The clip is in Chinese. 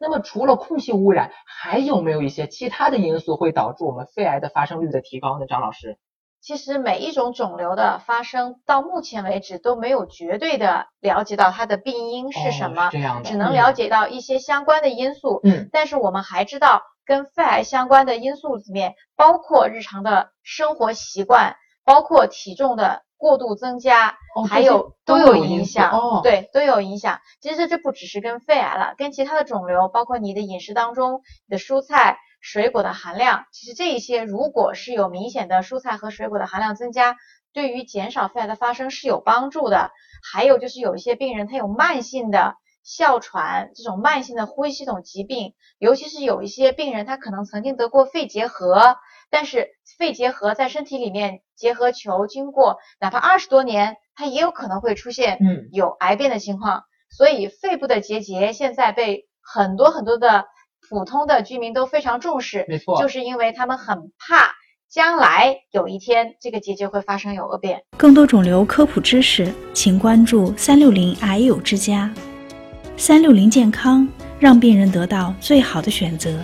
那么除了空气污染，还有没有一些其他的因素会导致我们肺癌的发生率的提高呢？张老师？其实每一种肿瘤的发生，到目前为止都没有绝对的了解到它的病因是什么，这样的，只能了解到一些相关的因素。嗯，但是我们还知道，跟肺癌相关的因素里面，包括日常的生活习惯，包括体重的过度增加，还有都有影响。哦，对，都有影响。其实这不只是跟肺癌了，跟其他的肿瘤，包括你的饮食当中你的蔬菜。水果的含量，其实这一些如果是有明显的蔬菜和水果的含量增加，对于减少肺癌的发生是有帮助的。还有就是有一些病人他有慢性的哮喘这种慢性的呼吸系统疾病，尤其是有一些病人他可能曾经得过肺结核，但是肺结核在身体里面结核球经过哪怕二十多年，它也有可能会出现嗯有癌变的情况。所以肺部的结节现在被很多很多的。普通的居民都非常重视，没错，就是因为他们很怕将来有一天这个结节会发生有恶变。更多肿瘤科普知识，请关注三六零癌友之家，三六零健康让病人得到最好的选择。